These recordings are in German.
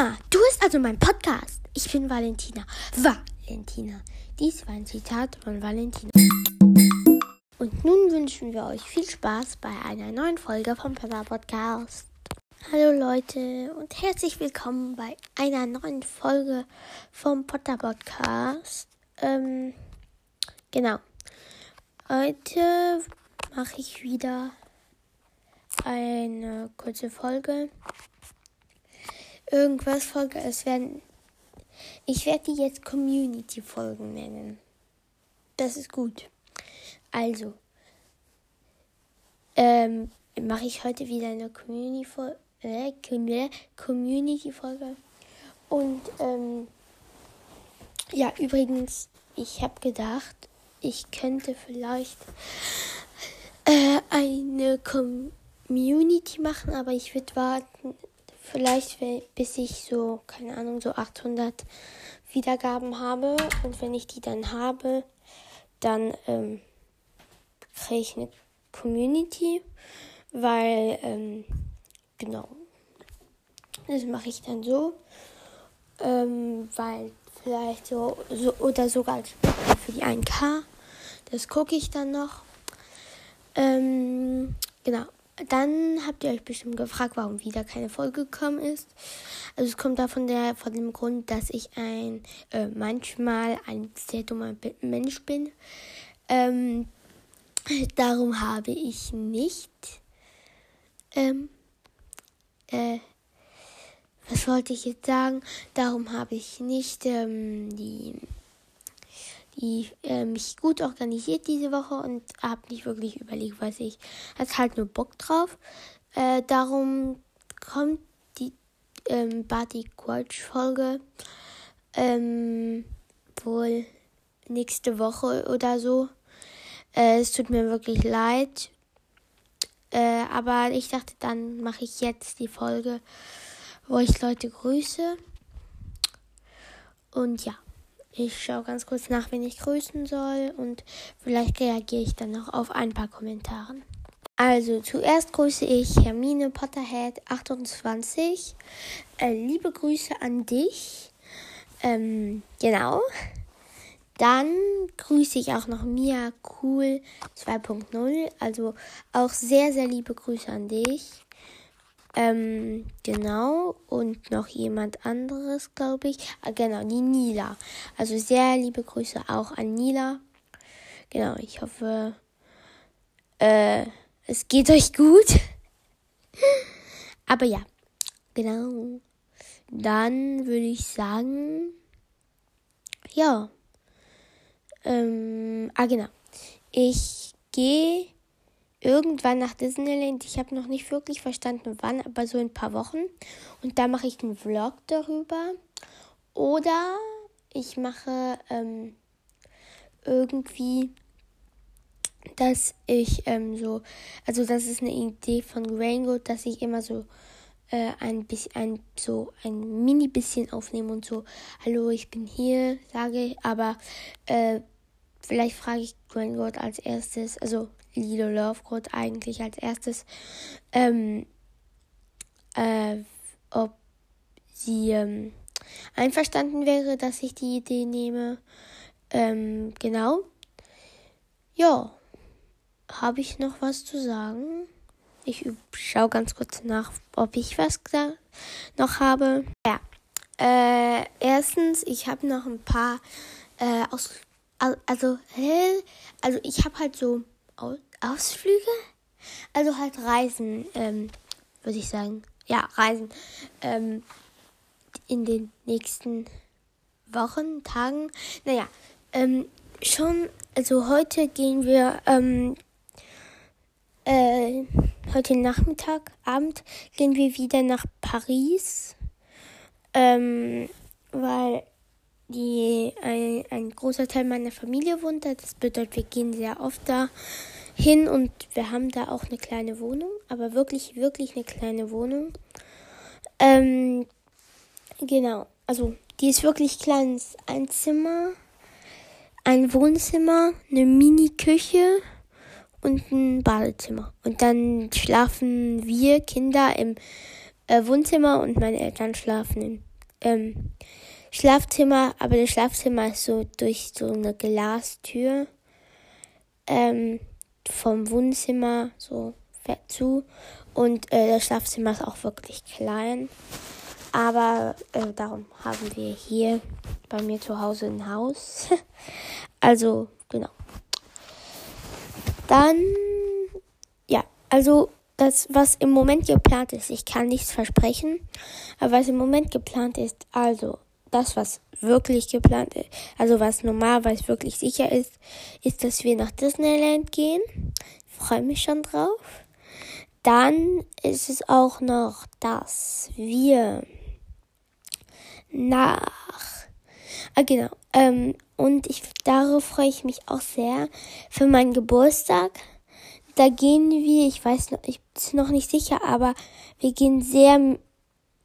Du bist also mein Podcast. Ich bin Valentina. Valentina. Dies war ein Zitat von Valentina. Und nun wünschen wir euch viel Spaß bei einer neuen Folge vom Papa Podcast. Hallo Leute und herzlich willkommen bei einer neuen Folge vom Potter Podcast. Ähm, genau. Heute mache ich wieder eine kurze Folge. Irgendwas Folge. Es werden. Ich werde die jetzt Community-Folgen nennen. Das ist gut. Also. Ähm, mache ich heute wieder eine Community-Folge. Äh, Community-Folge. Und, ähm, ja, übrigens, ich habe gedacht, ich könnte vielleicht äh, eine Community machen, aber ich würde warten, vielleicht bis ich so, keine Ahnung, so 800 Wiedergaben habe. Und wenn ich die dann habe, dann ähm, kriege ich eine Community, weil, ähm, genau, das mache ich dann so, ähm, weil vielleicht so, so oder sogar für die 1K, das gucke ich dann noch. Ähm, genau. Dann habt ihr euch bestimmt gefragt, warum wieder keine Folge gekommen ist. Also es kommt davon der, von dem Grund, dass ich ein äh, manchmal ein sehr dummer Mensch bin. Ähm, darum habe ich nicht. Ähm, äh, was wollte ich jetzt sagen? Darum habe ich nicht ähm, die die äh, mich gut organisiert diese Woche und habe nicht wirklich überlegt, was ich. Hatte halt nur Bock drauf. Äh, darum kommt die ähm, Barty Quatsch Folge ähm, wohl nächste Woche oder so. Äh, es tut mir wirklich leid. Äh, aber ich dachte, dann mache ich jetzt die Folge, wo ich Leute grüße. Und ja. Ich schaue ganz kurz nach, wen ich grüßen soll und vielleicht reagiere ich dann noch auf ein paar Kommentare. Also zuerst grüße ich Hermine Potterhead 28. Äh, liebe Grüße an dich. Ähm, genau. Dann grüße ich auch noch Mia Cool 2.0. Also auch sehr, sehr liebe Grüße an dich. Ähm, genau. Und noch jemand anderes, glaube ich. Ah, genau, die Nila. Also sehr liebe Grüße auch an Nila. Genau, ich hoffe, äh, es geht euch gut. Aber ja, genau. Dann würde ich sagen, ja. Ähm, ah, genau. Ich gehe irgendwann nach Disneyland. Ich habe noch nicht wirklich verstanden, wann, aber so in ein paar Wochen. Und da mache ich einen Vlog darüber. Oder ich mache ähm, irgendwie, dass ich ähm, so, also das ist eine Idee von Rainbow, dass ich immer so äh, ein bisschen, ein, so ein mini bisschen aufnehme und so, hallo, ich bin hier, sage, aber äh, vielleicht frage ich Rainbow als erstes, also Lilo Lovegood eigentlich als erstes, ähm, äh, ob sie ähm, einverstanden wäre, dass ich die Idee nehme. Ähm, genau. Ja, habe ich noch was zu sagen? Ich schaue ganz kurz nach, ob ich was noch habe. Ja. Äh, erstens, ich habe noch ein paar äh, aus also also ich habe halt so Ausflüge? Also halt Reisen, ähm, würde ich sagen. Ja, Reisen. Ähm, in den nächsten Wochen, Tagen. Naja, ähm, schon, also heute gehen wir, ähm, äh, heute Nachmittag, Abend gehen wir wieder nach Paris. Ähm, weil die ein, ein großer Teil meiner Familie wohnt da. Das bedeutet, wir gehen sehr oft da hin und wir haben da auch eine kleine Wohnung, aber wirklich, wirklich eine kleine Wohnung. Ähm, genau, also die ist wirklich klein. Ein Zimmer, ein Wohnzimmer, eine Mini-Küche und ein Badezimmer. Und dann schlafen wir Kinder im äh, Wohnzimmer und meine Eltern schlafen im ähm, Schlafzimmer, aber das Schlafzimmer ist so durch so eine Glastür ähm, vom Wohnzimmer so zu und äh, das Schlafzimmer ist auch wirklich klein. Aber äh, darum haben wir hier bei mir zu Hause ein Haus. also, genau. Dann, ja, also das, was im Moment geplant ist, ich kann nichts versprechen, aber was im Moment geplant ist, also das, was wirklich geplant ist, also was normalerweise wirklich sicher ist, ist, dass wir nach Disneyland gehen. Ich freue mich schon drauf. Dann ist es auch noch, dass wir nach. Ah, genau. Ähm, und ich, darauf freue ich mich auch sehr. Für meinen Geburtstag. Da gehen wir, ich weiß noch, ich bin noch nicht sicher, aber wir gehen sehr,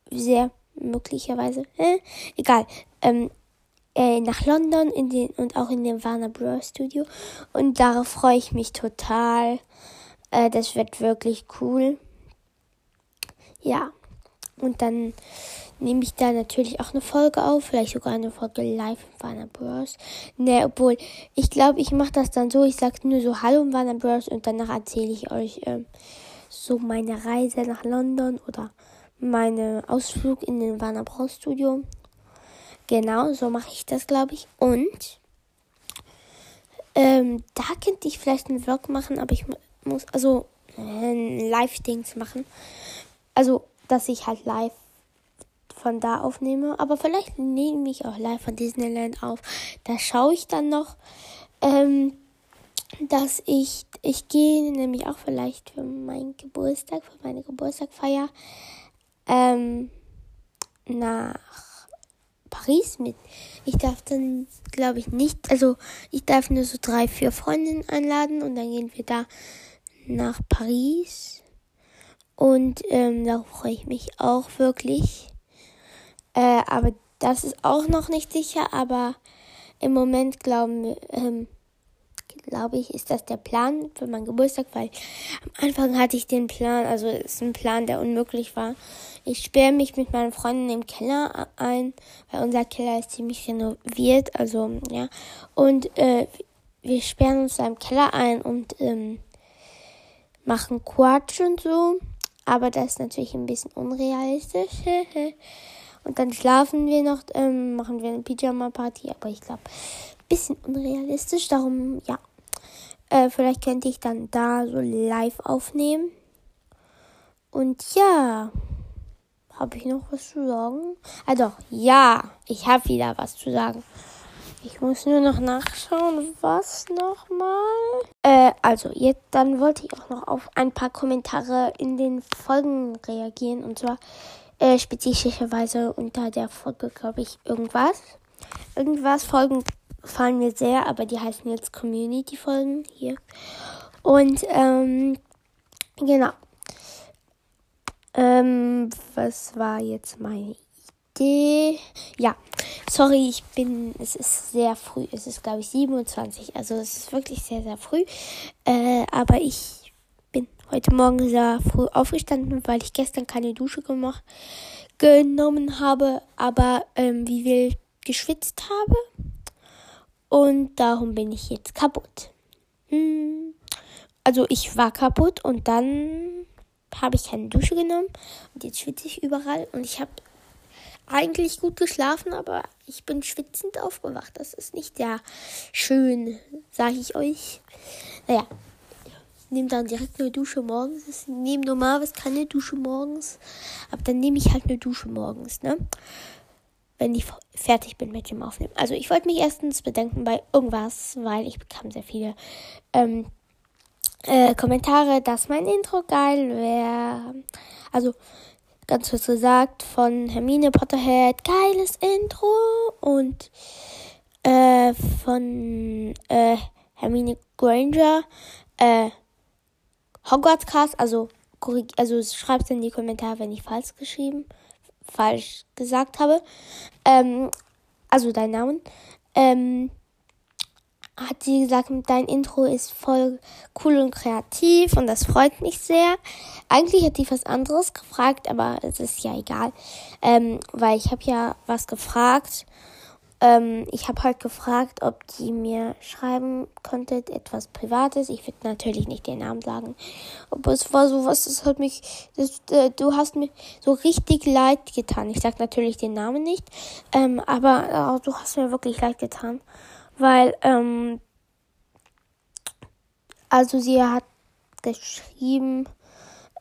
sehr möglicherweise, äh, egal, ähm, äh, nach London in den, und auch in den Warner Bros. Studio. Und darauf freue ich mich total. Äh, das wird wirklich cool. Ja. Und dann nehme ich da natürlich auch eine Folge auf, vielleicht sogar eine Folge live in Warner Bros. Ne, obwohl, ich glaube, ich mache das dann so, ich sage nur so Hallo in Warner Bros. und danach erzähle ich euch ähm, so meine Reise nach London oder meinen Ausflug in den Warner Bros. Studio. Genau, so mache ich das, glaube ich. Und ähm, da könnte ich vielleicht einen Vlog machen, aber ich muss also äh, Live-Dings machen. Also, dass ich halt live von da aufnehme. Aber vielleicht nehme ich auch live von Disneyland auf. Da schaue ich dann noch, ähm, dass ich, ich gehe nämlich auch vielleicht für meinen Geburtstag, für meine Geburtstagfeier, ähm, nach Paris mit. Ich darf dann, glaube ich, nicht, also ich darf nur so drei, vier Freundinnen einladen und dann gehen wir da nach Paris. Und ähm, darauf freue ich mich auch wirklich. Äh, aber das ist auch noch nicht sicher, aber im Moment glauben, ähm, glaube ich, ist das der Plan für meinen Geburtstag, weil am Anfang hatte ich den Plan, also ist ein Plan, der unmöglich war. Ich sperre mich mit meinen Freunden im Keller ein, weil unser Keller ist ziemlich renoviert, also ja. Und äh, wir sperren uns da im Keller ein und ähm, machen Quatsch und so. Aber das ist natürlich ein bisschen unrealistisch. Und dann schlafen wir noch, ähm, machen wir eine Pyjama-Party, aber ich glaube, bisschen unrealistisch. Darum, ja. Äh, vielleicht könnte ich dann da so live aufnehmen. Und ja, habe ich noch was zu sagen? Doch, ja, ich habe wieder was zu sagen. Ich muss nur noch nachschauen, was nochmal. Äh, also, jetzt, dann wollte ich auch noch auf ein paar Kommentare in den Folgen reagieren. Und zwar äh, spezifischerweise unter der Folge, glaube ich, irgendwas. Irgendwas Folgen fallen mir sehr, aber die heißen jetzt Community-Folgen hier. Und, ähm, genau. Ähm, was war jetzt meine Idee? Ja, sorry, ich bin, es ist sehr früh. Es ist, glaube ich, 27. Also es ist wirklich sehr, sehr früh. Äh, aber ich heute Morgen sehr früh aufgestanden, weil ich gestern keine Dusche gemacht, genommen habe, aber ähm, wie wild geschwitzt habe. Und darum bin ich jetzt kaputt. Hm. Also ich war kaputt und dann habe ich keine Dusche genommen und jetzt schwitze ich überall und ich habe eigentlich gut geschlafen, aber ich bin schwitzend aufgewacht. Das ist nicht sehr schön, sage ich euch. Naja, nehme dann direkt eine Dusche morgens. Ich nehme normalerweise keine Dusche morgens. Aber dann nehme ich halt eine Dusche morgens, ne? Wenn ich fertig bin mit dem Aufnehmen. Also ich wollte mich erstens bedanken bei irgendwas, weil ich bekam sehr viele ähm, äh, Kommentare, dass mein Intro geil wäre. Also ganz kurz gesagt von Hermine Potterhead, geiles Intro. Und äh, von äh, Hermine Granger, äh, Hogwarts Cast, also, also schreibt in die Kommentare, wenn ich falsch geschrieben, falsch gesagt habe. Ähm, also dein Namen. Ähm, hat sie gesagt, dein Intro ist voll cool und kreativ und das freut mich sehr. Eigentlich hat die was anderes gefragt, aber es ist ja egal, ähm, weil ich habe ja was gefragt ähm, ich habe halt gefragt, ob die mir schreiben konnte, etwas Privates. Ich würde natürlich nicht den Namen sagen. Aber es war so was, das hat mich, das, äh, du hast mir so richtig leid getan. Ich sag natürlich den Namen nicht, ähm, aber äh, du hast mir wirklich leid getan. Weil, ähm, also sie hat geschrieben,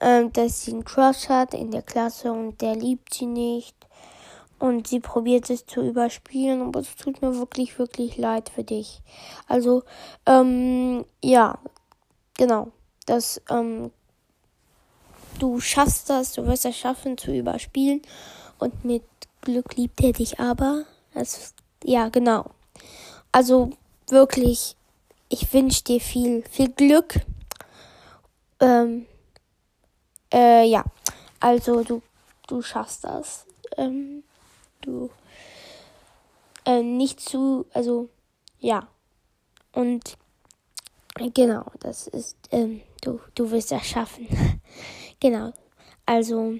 ähm, dass sie einen Crush hat in der Klasse und der liebt sie nicht. Und sie probiert es zu überspielen, aber es tut mir wirklich, wirklich leid für dich. Also, ähm, ja, genau. Das, ähm, du schaffst das, du wirst es schaffen zu überspielen. Und mit Glück liebt er dich aber. Das, ja, genau. Also, wirklich, ich wünsche dir viel, viel Glück. Ähm, äh, ja, also du, du schaffst das. Ähm, du äh, nicht zu, also ja. Und genau, das ist, ähm, du, du wirst das schaffen. genau. Also,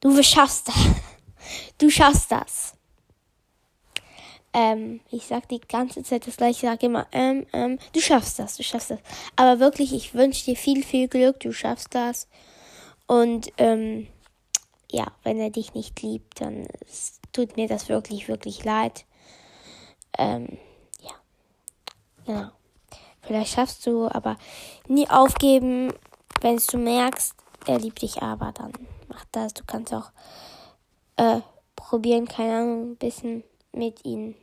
du schaffst das. Du schaffst das. Ähm, ich sag die ganze Zeit das gleiche, ich sag immer, ähm, ähm, du schaffst das, du schaffst das. Aber wirklich, ich wünsche dir viel, viel Glück, du schaffst das. Und, ähm, ja, wenn er dich nicht liebt, dann tut mir das wirklich, wirklich leid. Ähm, ja, genau. Vielleicht schaffst du, aber nie aufgeben, wenn du merkst, er liebt dich aber, dann mach das. Du kannst auch äh, probieren, keine Ahnung, ein bisschen mit ihm,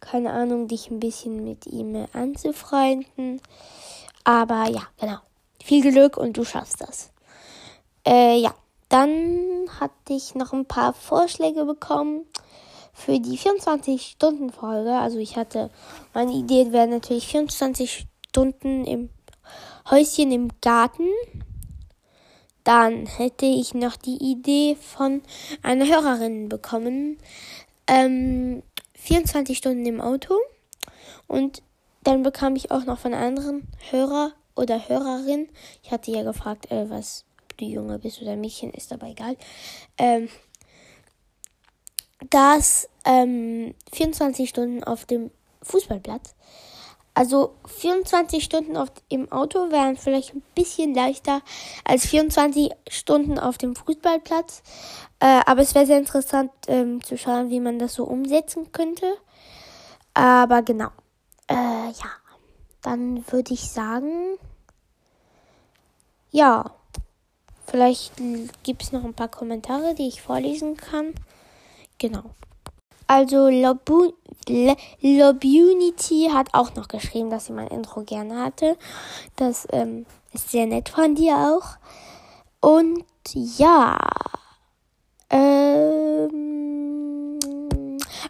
keine Ahnung, dich ein bisschen mit ihm anzufreunden. Aber ja, genau. Viel Glück und du schaffst das. Äh, ja. Dann hatte ich noch ein paar Vorschläge bekommen für die 24-Stunden-Folge. Also ich hatte, meine Idee wäre natürlich 24 Stunden im Häuschen im Garten. Dann hätte ich noch die Idee von einer Hörerin bekommen. Ähm, 24 Stunden im Auto. Und dann bekam ich auch noch von anderen Hörer oder Hörerin. Ich hatte ja gefragt, äh, was du Junge bist oder Mädchen, ist aber egal. Ähm, dass ähm, 24 Stunden auf dem Fußballplatz. Also 24 Stunden auf, im Auto wären vielleicht ein bisschen leichter als 24 Stunden auf dem Fußballplatz. Äh, aber es wäre sehr interessant ähm, zu schauen, wie man das so umsetzen könnte. Aber genau. Äh, ja. Dann würde ich sagen. Ja. Vielleicht gibt es noch ein paar Kommentare, die ich vorlesen kann. Genau. Also Lobu Lobunity hat auch noch geschrieben, dass sie mein Intro gerne hatte. Das ähm, ist sehr nett von dir auch. Und ja. Ähm,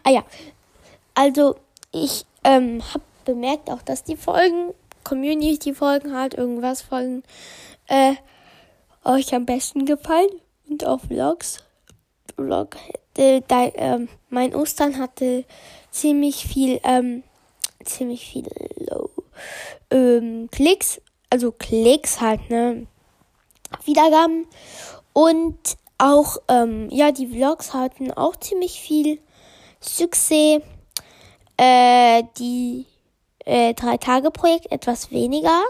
ah ja. Also ich ähm, habe bemerkt auch, dass die Folgen, Community-Folgen halt, irgendwas Folgen, äh, euch am besten gefallen und auch Vlogs. Vlog, äh, da, äh, mein Ostern hatte ziemlich viel, ähm, ziemlich viele ähm, Klicks, also Klicks halt, ne, Wiedergaben und auch, ähm, ja, die Vlogs hatten auch ziemlich viel Success. Äh, die äh, Drei-Tage-Projekt etwas weniger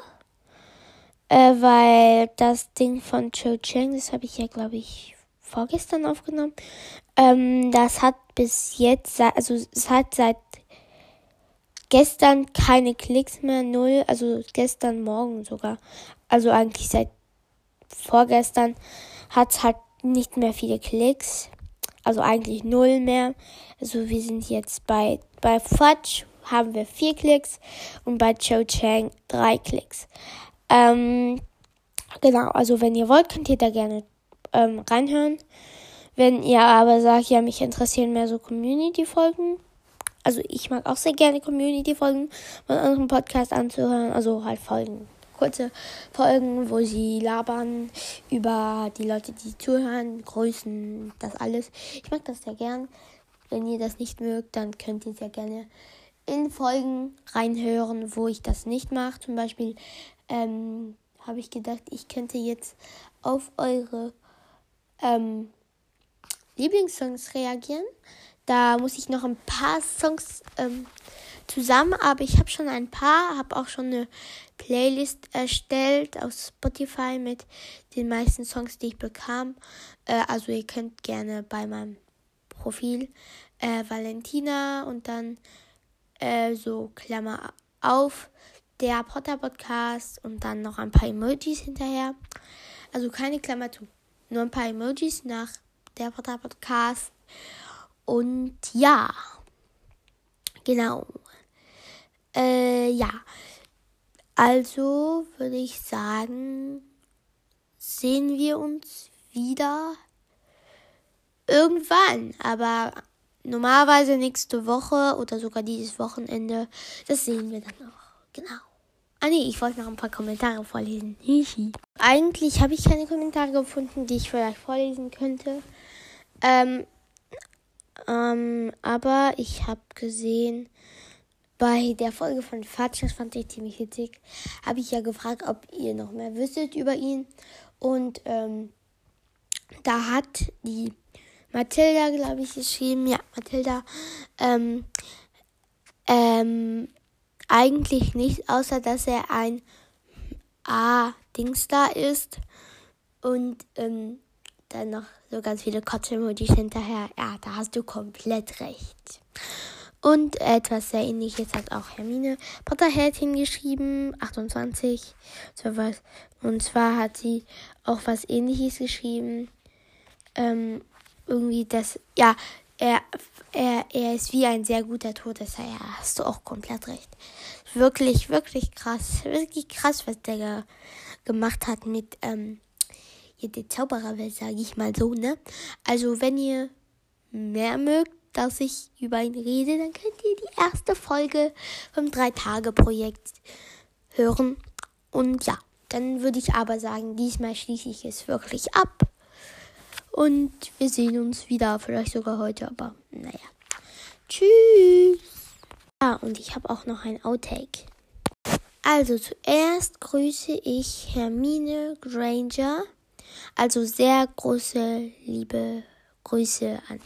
äh, weil das Ding von Cho Chang, das habe ich ja, glaube ich, vorgestern aufgenommen, ähm, das hat bis jetzt, also es hat seit gestern keine Klicks mehr, null, also gestern Morgen sogar, also eigentlich seit vorgestern hat es halt nicht mehr viele Klicks, also eigentlich null mehr, also wir sind jetzt bei, bei Fudge haben wir vier Klicks und bei Cho Chang drei Klicks. Ähm, genau, also wenn ihr wollt, könnt ihr da gerne ähm, reinhören. Wenn ihr aber sagt, ja, mich interessieren mehr so Community-Folgen. Also ich mag auch sehr gerne Community-Folgen von anderen Podcasts anzuhören. Also halt Folgen. Kurze Folgen, wo sie labern über die Leute, die zuhören, Grüßen, das alles. Ich mag das sehr gern. Wenn ihr das nicht mögt, dann könnt ihr sehr gerne in Folgen reinhören, wo ich das nicht mache. Zum Beispiel ähm, habe ich gedacht, ich könnte jetzt auf eure ähm, Lieblingssongs reagieren. Da muss ich noch ein paar Songs ähm, zusammen, aber ich habe schon ein paar, habe auch schon eine Playlist erstellt auf Spotify mit den meisten Songs, die ich bekam. Äh, also ihr könnt gerne bei meinem Profil äh, Valentina und dann äh, so Klammer auf der Potter Podcast und dann noch ein paar Emojis hinterher. Also keine Klammer zu, nur ein paar Emojis nach der Potter Podcast. Und ja, genau. Äh, ja. Also würde ich sagen, sehen wir uns wieder irgendwann. Aber normalerweise nächste Woche oder sogar dieses Wochenende. Das sehen wir dann noch. Genau. Ah nee, ich wollte noch ein paar Kommentare vorlesen. Hihi. Eigentlich habe ich keine Kommentare gefunden, die ich vielleicht vorlesen könnte. Ähm, ähm, aber ich habe gesehen, bei der Folge von Fatsch, das fand ich ziemlich witzig, habe ich ja gefragt, ob ihr noch mehr wüsstet über ihn. Und ähm, da hat die Mathilda, glaube ich, geschrieben, ja, Mathilda, ähm, ähm, eigentlich nicht, außer dass er ein A-Dingstar ist und ähm, dann noch so ganz viele Kotze-Emojis hinterher. Ja, da hast du komplett recht. Und etwas sehr ähnliches hat auch Hermine Potterhead hingeschrieben, 28. Und zwar hat sie auch was ähnliches geschrieben. Ähm, irgendwie das, ja, er, er, er ist wie ein sehr guter Todesser. Ja, hast du auch komplett recht. Wirklich, wirklich krass. Wirklich krass, was der ge gemacht hat mit, ähm, der Zaubererwelt, sage ich mal so, ne? Also, wenn ihr mehr mögt, dass ich über ihn rede, dann könnt ihr die erste Folge vom Drei-Tage-Projekt hören. Und ja, dann würde ich aber sagen, diesmal schließe ich es wirklich ab. Und wir sehen uns wieder, vielleicht sogar heute, aber naja. Tschüss. Ah, und ich habe auch noch ein Outtake. Also zuerst grüße ich Hermine Granger. Also sehr große liebe Grüße an